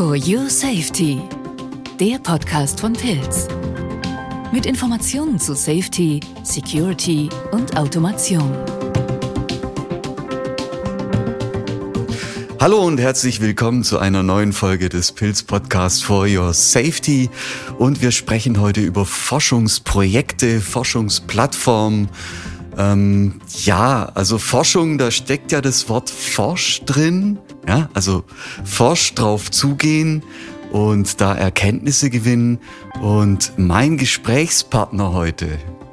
For Your Safety, der Podcast von Pilz. Mit Informationen zu Safety, Security und Automation. Hallo und herzlich willkommen zu einer neuen Folge des Pilz Podcast For Your Safety. Und wir sprechen heute über Forschungsprojekte, Forschungsplattformen. Ähm, ja, also Forschung, da steckt ja das Wort Forsch drin. Ja, also forsch drauf zugehen und da Erkenntnisse gewinnen. Und mein Gesprächspartner heute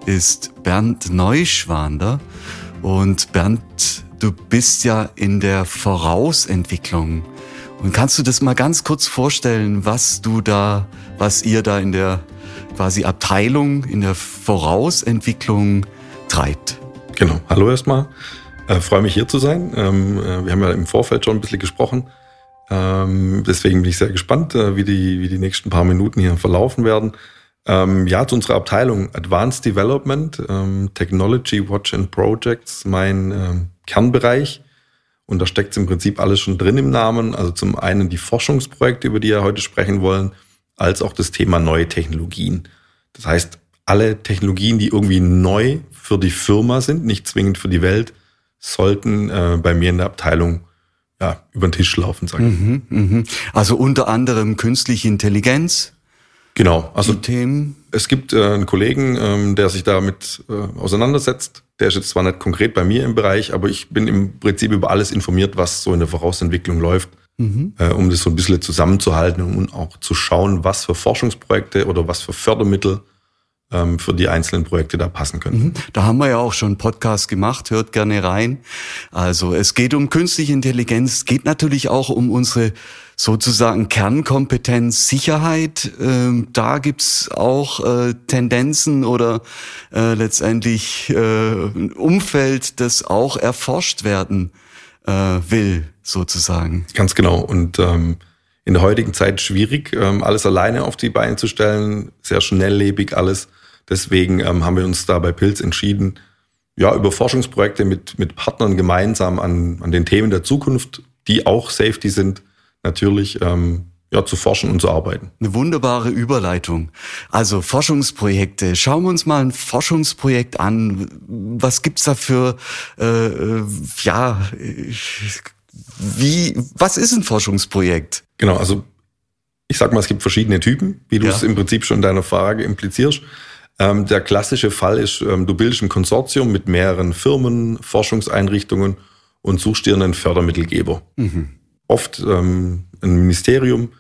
ist Bernd Neuschwander. Und Bernd, du bist ja in der Vorausentwicklung. Und kannst du das mal ganz kurz vorstellen, was du da, was ihr da in der quasi Abteilung, in der Vorausentwicklung treibt? Genau. Hallo erstmal. Äh, freue mich hier zu sein. Ähm, äh, wir haben ja im Vorfeld schon ein bisschen gesprochen. Ähm, deswegen bin ich sehr gespannt, äh, wie, die, wie die nächsten paar Minuten hier verlaufen werden. Ähm, ja, zu unserer Abteilung Advanced Development, ähm, Technology Watch and Projects, mein ähm, Kernbereich. Und da steckt im Prinzip alles schon drin im Namen. Also zum einen die Forschungsprojekte, über die wir heute sprechen wollen, als auch das Thema neue Technologien. Das heißt, alle Technologien, die irgendwie neu für die Firma sind, nicht zwingend für die Welt, sollten äh, bei mir in der Abteilung ja, über den Tisch laufen, sage ich. Mhm, mhm. Also unter anderem künstliche Intelligenz. Genau, also Themen. es gibt äh, einen Kollegen, ähm, der sich damit äh, auseinandersetzt. Der ist jetzt zwar nicht konkret bei mir im Bereich, aber ich bin im Prinzip über alles informiert, was so in der Vorausentwicklung läuft, mhm. äh, um das so ein bisschen zusammenzuhalten und auch zu schauen, was für Forschungsprojekte oder was für Fördermittel für die einzelnen Projekte da passen können. Mhm. Da haben wir ja auch schon einen Podcast gemacht, hört gerne rein. Also es geht um künstliche Intelligenz, es geht natürlich auch um unsere sozusagen Kernkompetenz Sicherheit. Ähm, da gibt's auch äh, Tendenzen oder äh, letztendlich äh, ein Umfeld, das auch erforscht werden äh, will, sozusagen. Ganz genau. Und ähm, in der heutigen Zeit schwierig, ähm, alles alleine auf die Beine zu stellen, sehr schnelllebig alles. Deswegen ähm, haben wir uns da bei Pilz entschieden, ja, über Forschungsprojekte mit, mit Partnern gemeinsam an, an den Themen der Zukunft, die auch Safety sind, natürlich ähm, ja, zu forschen und zu arbeiten. Eine wunderbare Überleitung. Also Forschungsprojekte. Schauen wir uns mal ein Forschungsprojekt an. Was gibt's da für, äh, äh ja, wie, was ist ein Forschungsprojekt? Genau, also ich sag mal, es gibt verschiedene Typen, wie du ja. es im Prinzip schon in deiner Frage implizierst. Ähm, der klassische Fall ist, ähm, du bildest ein Konsortium mit mehreren Firmen, Forschungseinrichtungen und suchst dir einen Fördermittelgeber. Mhm. Oft ähm, ein Ministerium,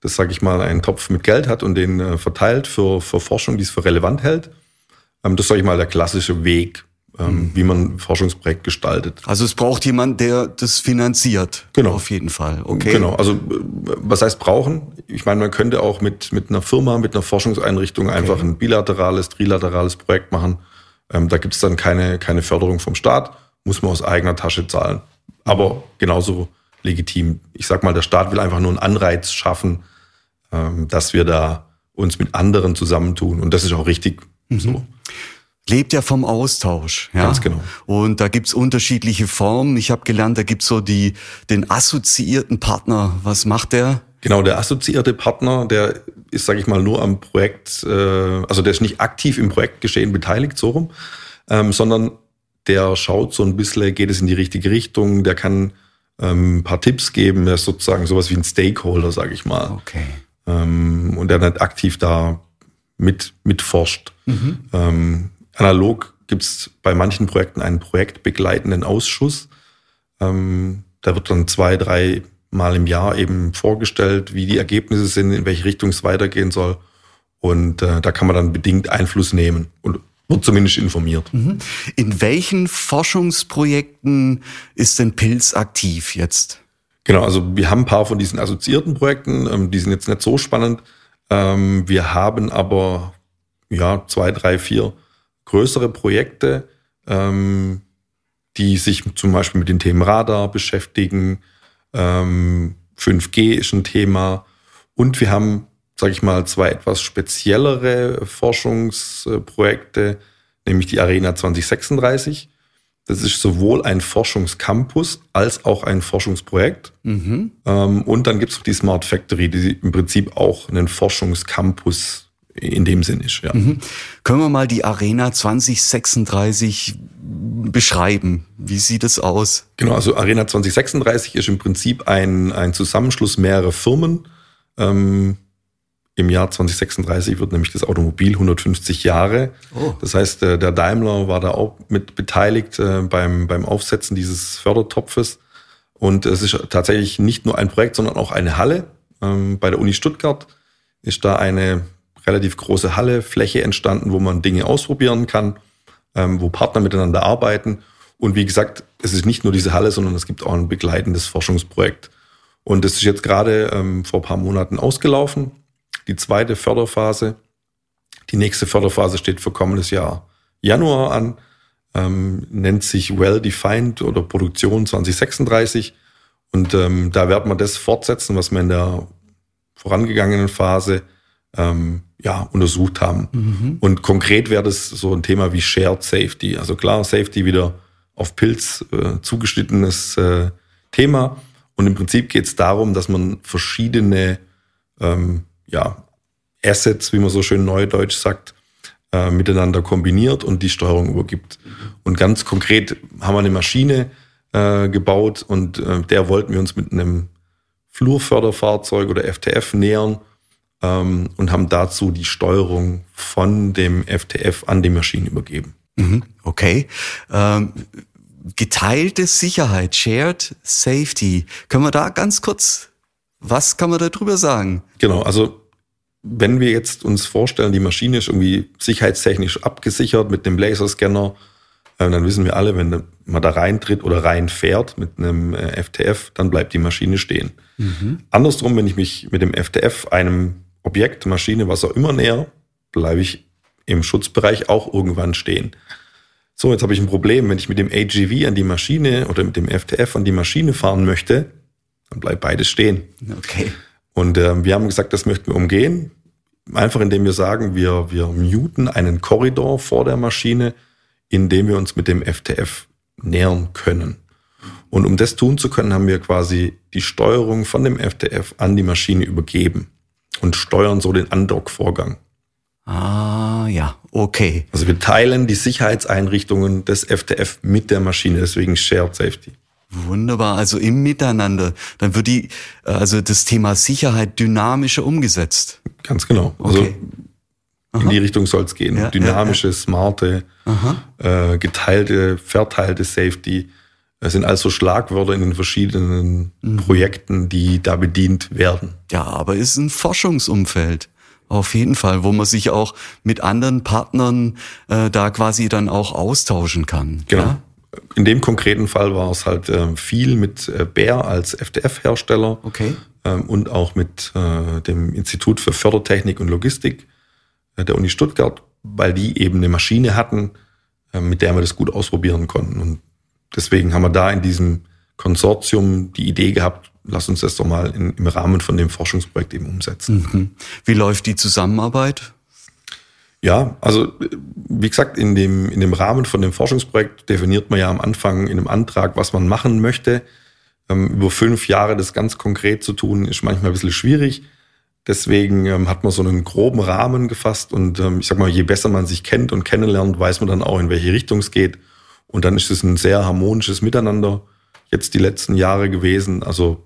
das, sage ich mal, einen Topf mit Geld hat und den äh, verteilt für, für Forschung, die es für relevant hält. Ähm, das, sage ich mal, der klassische Weg, ähm, mhm. wie man ein Forschungsprojekt gestaltet. Also es braucht jemand, der das finanziert. Genau. Auf jeden Fall. Okay. Genau. Also äh, was heißt brauchen? Ich meine, man könnte auch mit, mit einer Firma, mit einer Forschungseinrichtung okay. einfach ein bilaterales, trilaterales Projekt machen. Ähm, da gibt es dann keine, keine Förderung vom Staat, muss man aus eigener Tasche zahlen. Aber genauso legitim. Ich sag mal, der Staat will einfach nur einen Anreiz schaffen, ähm, dass wir da uns mit anderen zusammentun. Und das ist auch richtig mhm. so lebt ja vom Austausch. Ja? Ganz genau. Und da gibt's unterschiedliche Formen. Ich habe gelernt, da gibt's so die den assoziierten Partner. Was macht der? Genau, der assoziierte Partner, der ist, sage ich mal, nur am Projekt, äh, also der ist nicht aktiv im Projektgeschehen beteiligt, so rum, ähm, sondern der schaut so ein bisschen, geht es in die richtige Richtung, der kann ähm, ein paar Tipps geben, der ist sozusagen sowas wie ein Stakeholder, sage ich mal. Okay. Ähm, und der nicht aktiv da mit mitforscht. Mhm. Ähm, Analog gibt es bei manchen Projekten einen projektbegleitenden Ausschuss. Ähm, da wird dann zwei, drei Mal im Jahr eben vorgestellt, wie die Ergebnisse sind, in welche Richtung es weitergehen soll. Und äh, da kann man dann bedingt Einfluss nehmen und wird zumindest informiert. Mhm. In welchen Forschungsprojekten ist denn Pilz aktiv jetzt? Genau, also wir haben ein paar von diesen assoziierten Projekten, ähm, die sind jetzt nicht so spannend. Ähm, wir haben aber ja zwei, drei, vier größere Projekte, ähm, die sich zum Beispiel mit den Themen Radar beschäftigen. Ähm, 5G ist ein Thema. Und wir haben, sage ich mal, zwei etwas speziellere Forschungsprojekte, nämlich die Arena 2036. Das ist sowohl ein Forschungscampus als auch ein Forschungsprojekt. Mhm. Ähm, und dann gibt es noch die Smart Factory, die im Prinzip auch einen Forschungscampus in dem Sinn ist. Ja. Mhm. Können wir mal die Arena 2036 beschreiben? Wie sieht es aus? Genau, also Arena 2036 ist im Prinzip ein, ein Zusammenschluss mehrerer Firmen. Ähm, Im Jahr 2036 wird nämlich das Automobil 150 Jahre. Oh. Das heißt, der, der Daimler war da auch mit beteiligt äh, beim, beim Aufsetzen dieses Fördertopfes. Und es ist tatsächlich nicht nur ein Projekt, sondern auch eine Halle. Ähm, bei der Uni Stuttgart ist da eine relativ große Halle, Fläche entstanden, wo man Dinge ausprobieren kann, ähm, wo Partner miteinander arbeiten. Und wie gesagt, es ist nicht nur diese Halle, sondern es gibt auch ein begleitendes Forschungsprojekt. Und das ist jetzt gerade ähm, vor ein paar Monaten ausgelaufen. Die zweite Förderphase. Die nächste Förderphase steht für kommendes Jahr Januar an, ähm, nennt sich Well-Defined oder Produktion 2036. Und ähm, da werden wir das fortsetzen, was wir in der vorangegangenen Phase ähm, ja, untersucht haben. Mhm. Und konkret wäre das so ein Thema wie Shared Safety. Also klar, Safety wieder auf Pilz äh, zugeschnittenes äh, Thema. Und im Prinzip geht es darum, dass man verschiedene ähm, ja, Assets, wie man so schön neudeutsch sagt, äh, miteinander kombiniert und die Steuerung übergibt. Und ganz konkret haben wir eine Maschine äh, gebaut und äh, der wollten wir uns mit einem Flurförderfahrzeug oder FTF nähern ähm, und haben dazu die Steuerung von dem FTF an die Maschinen übergeben. Mhm, okay. Ähm, geteilte Sicherheit, Shared Safety. Können wir da ganz kurz, was kann man darüber sagen? Genau, also wenn wir jetzt uns vorstellen, die Maschine ist irgendwie sicherheitstechnisch abgesichert mit einem Laserscanner, äh, dann wissen wir alle, wenn man da reintritt oder reinfährt mit einem äh, FTF, dann bleibt die Maschine stehen. Mhm. Andersrum, wenn ich mich mit dem FTF einem Objekt, Maschine, was auch immer näher, bleibe ich im Schutzbereich auch irgendwann stehen. So, jetzt habe ich ein Problem. Wenn ich mit dem AGV an die Maschine oder mit dem FTF an die Maschine fahren möchte, dann bleibt beides stehen. Okay. Und äh, wir haben gesagt, das möchten wir umgehen. Einfach indem wir sagen, wir, wir muten einen Korridor vor der Maschine, in dem wir uns mit dem FTF nähern können. Und um das tun zu können, haben wir quasi die Steuerung von dem FTF an die Maschine übergeben und steuern so den Undock-Vorgang. Ah, ja, okay. Also wir teilen die Sicherheitseinrichtungen des FTF mit der Maschine, deswegen Shared Safety. Wunderbar, also im Miteinander. Dann wird die, also das Thema Sicherheit dynamischer umgesetzt. Ganz genau. Also okay. in die Richtung soll es gehen. Ja, Dynamische, ja, ja. smarte, äh, geteilte, verteilte Safety. Es sind also Schlagwörter in den verschiedenen mhm. Projekten, die da bedient werden. Ja, aber es ist ein Forschungsumfeld. Auf jeden Fall, wo man sich auch mit anderen Partnern äh, da quasi dann auch austauschen kann. Genau. Ja? In dem konkreten Fall war es halt äh, viel mit äh, Bär als FDF-Hersteller okay. ähm, und auch mit äh, dem Institut für Fördertechnik und Logistik äh, der Uni Stuttgart, weil die eben eine Maschine hatten, äh, mit der wir das gut ausprobieren konnten. Und deswegen haben wir da in diesem Konsortium die Idee gehabt, lass uns das doch mal in, im Rahmen von dem Forschungsprojekt eben umsetzen. Mhm. Wie läuft die Zusammenarbeit? Ja, also wie gesagt, in dem, in dem Rahmen von dem Forschungsprojekt definiert man ja am Anfang in einem Antrag, was man machen möchte. Ähm, über fünf Jahre das ganz konkret zu tun, ist manchmal ein bisschen schwierig. Deswegen ähm, hat man so einen groben Rahmen gefasst und ähm, ich sag mal, je besser man sich kennt und kennenlernt, weiß man dann auch, in welche Richtung es geht. Und dann ist es ein sehr harmonisches Miteinander jetzt die letzten Jahre gewesen. Also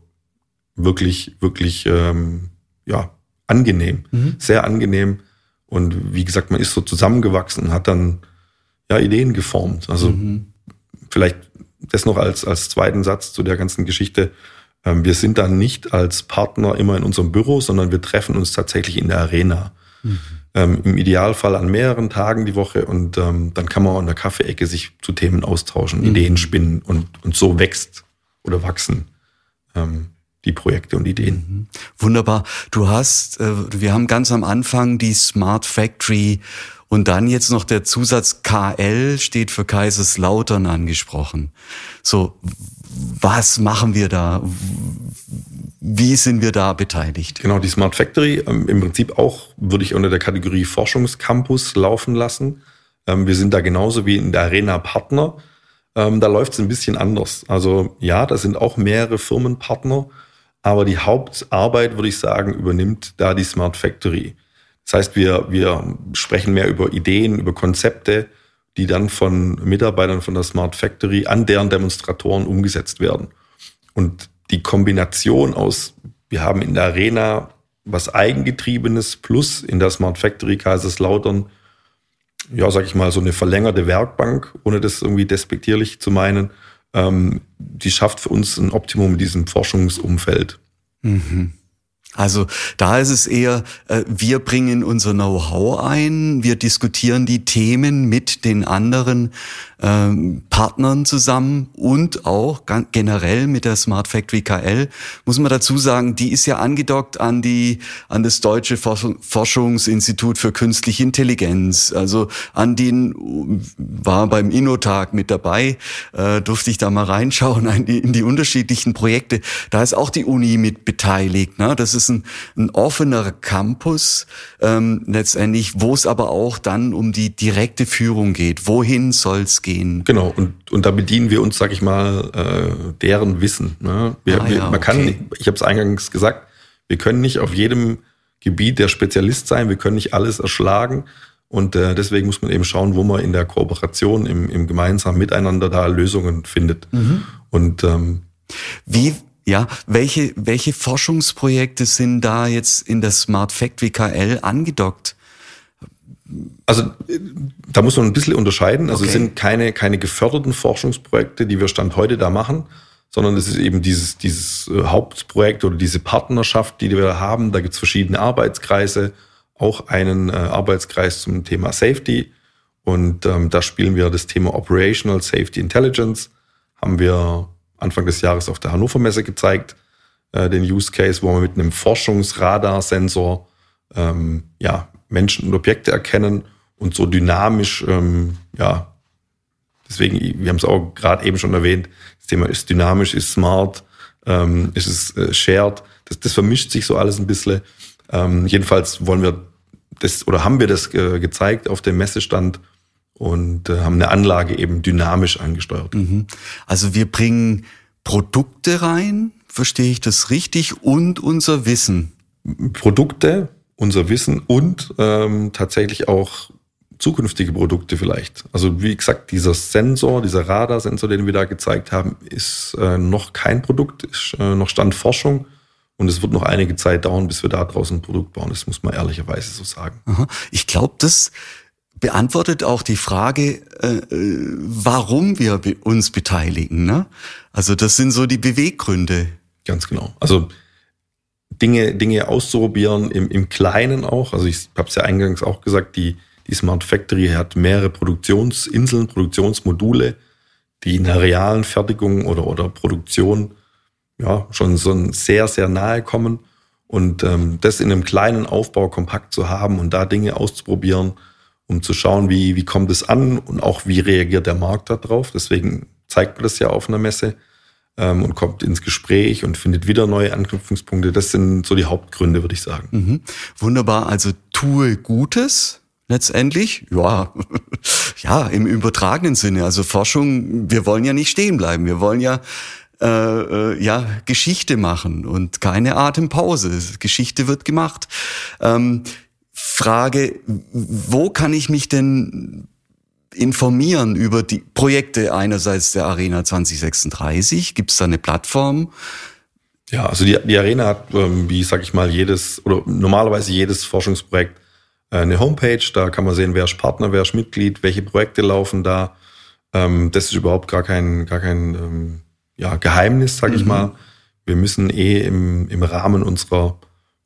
wirklich, wirklich, ähm, ja, angenehm, mhm. sehr angenehm. Und wie gesagt, man ist so zusammengewachsen und hat dann ja Ideen geformt. Also mhm. vielleicht das noch als, als zweiten Satz zu der ganzen Geschichte. Ähm, wir sind dann nicht als Partner immer in unserem Büro, sondern wir treffen uns tatsächlich in der Arena. Mhm ähm, im Idealfall an mehreren Tagen die Woche und ähm, dann kann man auch in der Kaffeeecke sich zu Themen austauschen, mhm. Ideen spinnen und, und so wächst oder wachsen ähm, die Projekte und Ideen. Mhm. Wunderbar. Du hast, äh, wir haben ganz am Anfang die Smart Factory und dann jetzt noch der Zusatz KL steht für Kaiserslautern angesprochen. So, was machen wir da? Wie sind wir da beteiligt? Genau, die Smart Factory ähm, im Prinzip auch würde ich unter der Kategorie Forschungscampus laufen lassen. Ähm, wir sind da genauso wie in der Arena Partner. Ähm, da läuft es ein bisschen anders. Also ja, da sind auch mehrere Firmenpartner, aber die Hauptarbeit, würde ich sagen, übernimmt da die Smart Factory. Das heißt, wir, wir sprechen mehr über Ideen, über Konzepte, die dann von Mitarbeitern von der Smart Factory an deren Demonstratoren umgesetzt werden. Und die Kombination aus, wir haben in der Arena was Eigengetriebenes plus in der Smart Factory Kaiserslautern, ja, sag ich mal, so eine verlängerte Werkbank, ohne das irgendwie despektierlich zu meinen, ähm, die schafft für uns ein Optimum in diesem Forschungsumfeld. Mhm. Also da ist es eher, äh, wir bringen unser Know-how ein, wir diskutieren die Themen mit den anderen ähm, Partnern zusammen und auch generell mit der Smart Factory KL. Muss man dazu sagen, die ist ja angedockt an die an das deutsche Forschungsinstitut für künstliche Intelligenz. Also an den war beim Innotag mit dabei, äh, durfte ich da mal reinschauen in die, unterschiedlichen Projekte. Da ist auch die Uni mit beteiligt. Ne? Das ist ein, ein offener Campus ähm, letztendlich, wo es aber auch dann um die direkte Führung geht. Wohin soll es gehen? Genau, und, und da bedienen wir uns, sag ich mal, äh, deren Wissen. Ne? Wir, ah, wir, ja, man kann, okay. ich habe es eingangs gesagt, wir können nicht auf jedem Gebiet der Spezialist sein, wir können nicht alles erschlagen. Und äh, deswegen muss man eben schauen, wo man in der Kooperation, im, im gemeinsamen Miteinander da Lösungen findet. Mhm. Und ähm, wie, ja, welche, welche Forschungsprojekte sind da jetzt in der Smart Factory KL angedockt? Also da muss man ein bisschen unterscheiden. Also okay. es sind keine, keine geförderten Forschungsprojekte, die wir Stand heute da machen, sondern es ist eben dieses, dieses äh, Hauptprojekt oder diese Partnerschaft, die wir da haben. Da gibt es verschiedene Arbeitskreise, auch einen äh, Arbeitskreis zum Thema Safety. Und ähm, da spielen wir das Thema Operational Safety Intelligence. Haben wir Anfang des Jahres auf der Hannover Messe gezeigt, äh, den Use Case, wo man mit einem Forschungsradarsensor ähm, ja, Menschen und Objekte erkennen und so dynamisch, ähm, ja, deswegen, wir haben es auch gerade eben schon erwähnt, das Thema ist dynamisch, ist smart, ähm, ist es äh, shared, das, das vermischt sich so alles ein bisschen. Ähm, jedenfalls wollen wir das oder haben wir das äh, gezeigt auf dem Messestand und äh, haben eine Anlage eben dynamisch angesteuert. Mhm. Also wir bringen Produkte rein, verstehe ich das richtig, und unser Wissen. Produkte, unser Wissen und ähm, tatsächlich auch zukünftige Produkte vielleicht. Also wie gesagt, dieser Sensor, dieser Radarsensor, den wir da gezeigt haben, ist äh, noch kein Produkt, ist äh, noch Stand Forschung. Und es wird noch einige Zeit dauern, bis wir da draußen ein Produkt bauen. Das muss man ehrlicherweise so sagen. Ich glaube, das beantwortet auch die Frage, äh, äh warum wir uns beteiligen. Ne? Also das sind so die Beweggründe. Ganz genau. Also Dinge, Dinge auszuprobieren, im, im Kleinen auch. Also ich habe es ja eingangs auch gesagt, die, die Smart Factory hat mehrere Produktionsinseln, Produktionsmodule, die in der realen Fertigung oder, oder Produktion ja schon so sehr, sehr nahe kommen. Und ähm, das in einem kleinen Aufbau kompakt zu haben und da Dinge auszuprobieren, um zu schauen, wie, wie kommt es an und auch wie reagiert der Markt darauf. Deswegen zeigt man das ja auf einer Messe ähm, und kommt ins Gespräch und findet wieder neue Anknüpfungspunkte. Das sind so die Hauptgründe, würde ich sagen. Mhm. Wunderbar. Also tue Gutes letztendlich. Ja, ja, im übertragenen Sinne. Also Forschung, wir wollen ja nicht stehen bleiben. Wir wollen ja äh, äh, ja Geschichte machen und keine Atempause. Geschichte wird gemacht. Ähm, Frage, wo kann ich mich denn informieren über die Projekte einerseits der Arena 2036? Gibt es da eine Plattform? Ja, also die, die Arena hat, ähm, wie sag ich mal, jedes oder normalerweise jedes Forschungsprojekt äh, eine Homepage. Da kann man sehen, wer ist Partner, wer ist Mitglied, welche Projekte laufen da. Ähm, das ist überhaupt gar kein, gar kein ähm, ja, Geheimnis, sag ich mhm. mal. Wir müssen eh im, im Rahmen unserer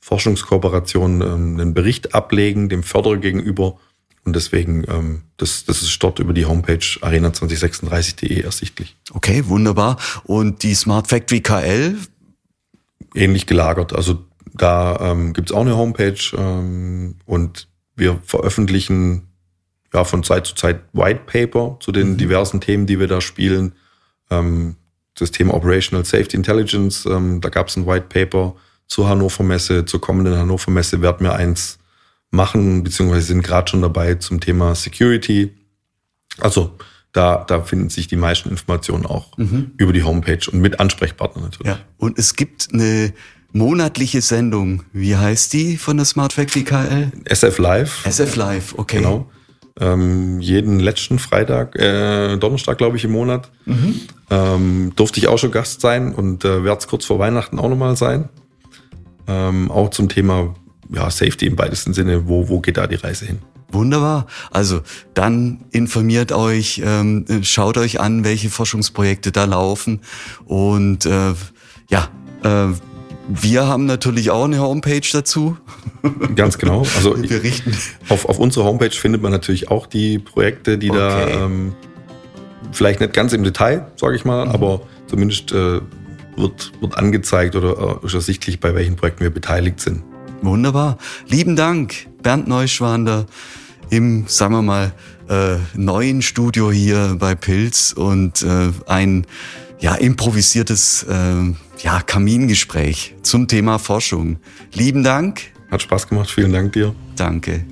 Forschungskooperation einen Bericht ablegen, dem Förderer gegenüber und deswegen, ähm, das, das ist dort über die Homepage arena2036.de ersichtlich. Okay, wunderbar. Und die Smart Factory KL? Ähnlich gelagert. Also da ähm, gibt auch eine Homepage ähm, und wir veröffentlichen ja von Zeit zu Zeit White Paper zu den mhm. diversen Themen, die wir da spielen. Ähm, das Thema Operational Safety Intelligence, ähm, da gab es ein White Paper zur Hannover Messe, zur kommenden Hannover Messe werden wir eins machen, beziehungsweise sind gerade schon dabei zum Thema Security. Also Da, da finden sich die meisten Informationen auch mhm. über die Homepage und mit Ansprechpartnern natürlich. Ja. Und es gibt eine monatliche Sendung. Wie heißt die von der Smart Factory KL? SF Live. SF Live, okay. Genau. Ähm, jeden letzten Freitag, äh, Donnerstag, glaube ich, im Monat. Mhm. Ähm, durfte ich auch schon Gast sein und äh, werde es kurz vor Weihnachten auch nochmal sein. Ähm, auch zum Thema ja, Safety im weitesten Sinne, wo, wo geht da die Reise hin? Wunderbar. Also dann informiert euch, ähm, schaut euch an, welche Forschungsprojekte da laufen und äh, ja, äh, wir haben natürlich auch eine Homepage dazu. Ganz genau. Also wir richten. Auf, auf unserer Homepage findet man natürlich auch die Projekte, die okay. da ähm, vielleicht nicht ganz im Detail, sage ich mal, mhm. aber zumindest äh, wird, wird angezeigt oder äh, ist ersichtlich, bei welchen Projekten wir beteiligt sind. Wunderbar. Lieben Dank, Bernd Neuschwander im, sagen wir mal, äh, neuen Studio hier bei Pilz und äh, ein ja, improvisiertes äh, ja, Kamingespräch zum Thema Forschung. Lieben Dank. Hat Spaß gemacht. Vielen Dank dir. Danke.